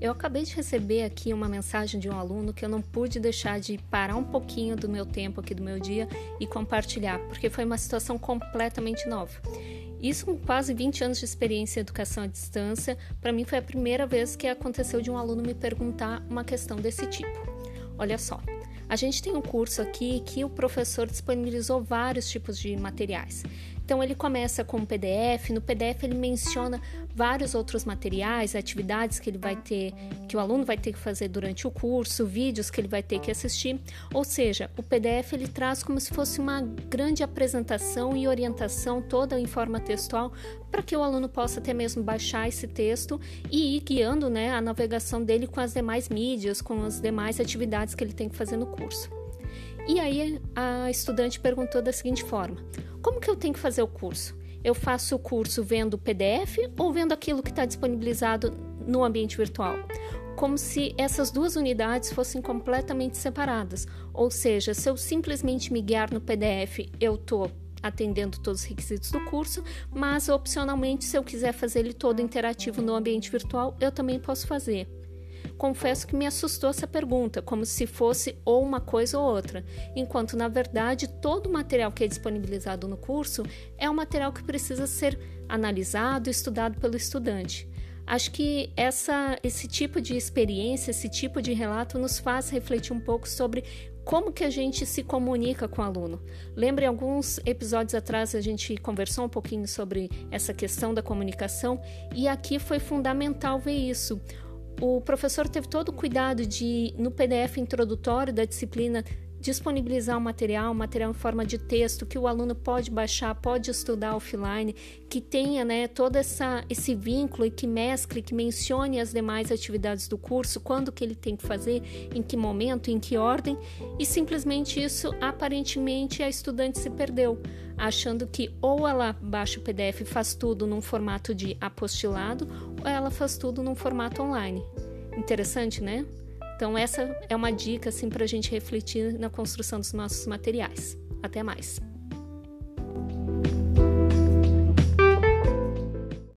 Eu acabei de receber aqui uma mensagem de um aluno que eu não pude deixar de parar um pouquinho do meu tempo aqui do meu dia e compartilhar, porque foi uma situação completamente nova. Isso com quase 20 anos de experiência em educação à distância, para mim foi a primeira vez que aconteceu de um aluno me perguntar uma questão desse tipo. Olha só, a gente tem um curso aqui que o professor disponibilizou vários tipos de materiais. Então ele começa com um PDF, no PDF ele menciona vários outros materiais, atividades que ele vai ter, que o aluno vai ter que fazer durante o curso, vídeos que ele vai ter que assistir. Ou seja, o PDF ele traz como se fosse uma grande apresentação e orientação toda em forma textual para que o aluno possa até mesmo baixar esse texto e ir guiando né, a navegação dele com as demais mídias, com as demais atividades que ele tem que fazer no curso. E aí a estudante perguntou da seguinte forma: como que eu tenho que fazer o curso? Eu faço o curso vendo o PDF ou vendo aquilo que está disponibilizado no ambiente virtual? Como se essas duas unidades fossem completamente separadas. Ou seja, se eu simplesmente me guiar no PDF, eu estou atendendo todos os requisitos do curso, mas opcionalmente, se eu quiser fazer ele todo interativo no ambiente virtual, eu também posso fazer. Confesso que me assustou essa pergunta, como se fosse ou uma coisa ou outra, enquanto na verdade todo o material que é disponibilizado no curso é um material que precisa ser analisado estudado pelo estudante. Acho que essa, esse tipo de experiência, esse tipo de relato nos faz refletir um pouco sobre como que a gente se comunica com o aluno. Lembre alguns episódios atrás a gente conversou um pouquinho sobre essa questão da comunicação e aqui foi fundamental ver isso o professor teve todo o cuidado de, no PDF introdutório da disciplina, disponibilizar o material, material em forma de texto que o aluno pode baixar, pode estudar offline, que tenha né, todo essa, esse vínculo e que mescle, que mencione as demais atividades do curso, quando que ele tem que fazer, em que momento, em que ordem, e simplesmente isso, aparentemente, a estudante se perdeu, achando que ou ela baixa o PDF e faz tudo num formato de apostilado, ou ela faz tudo num formato online. Interessante, né? Então, essa é uma dica assim, para a gente refletir na construção dos nossos materiais. Até mais!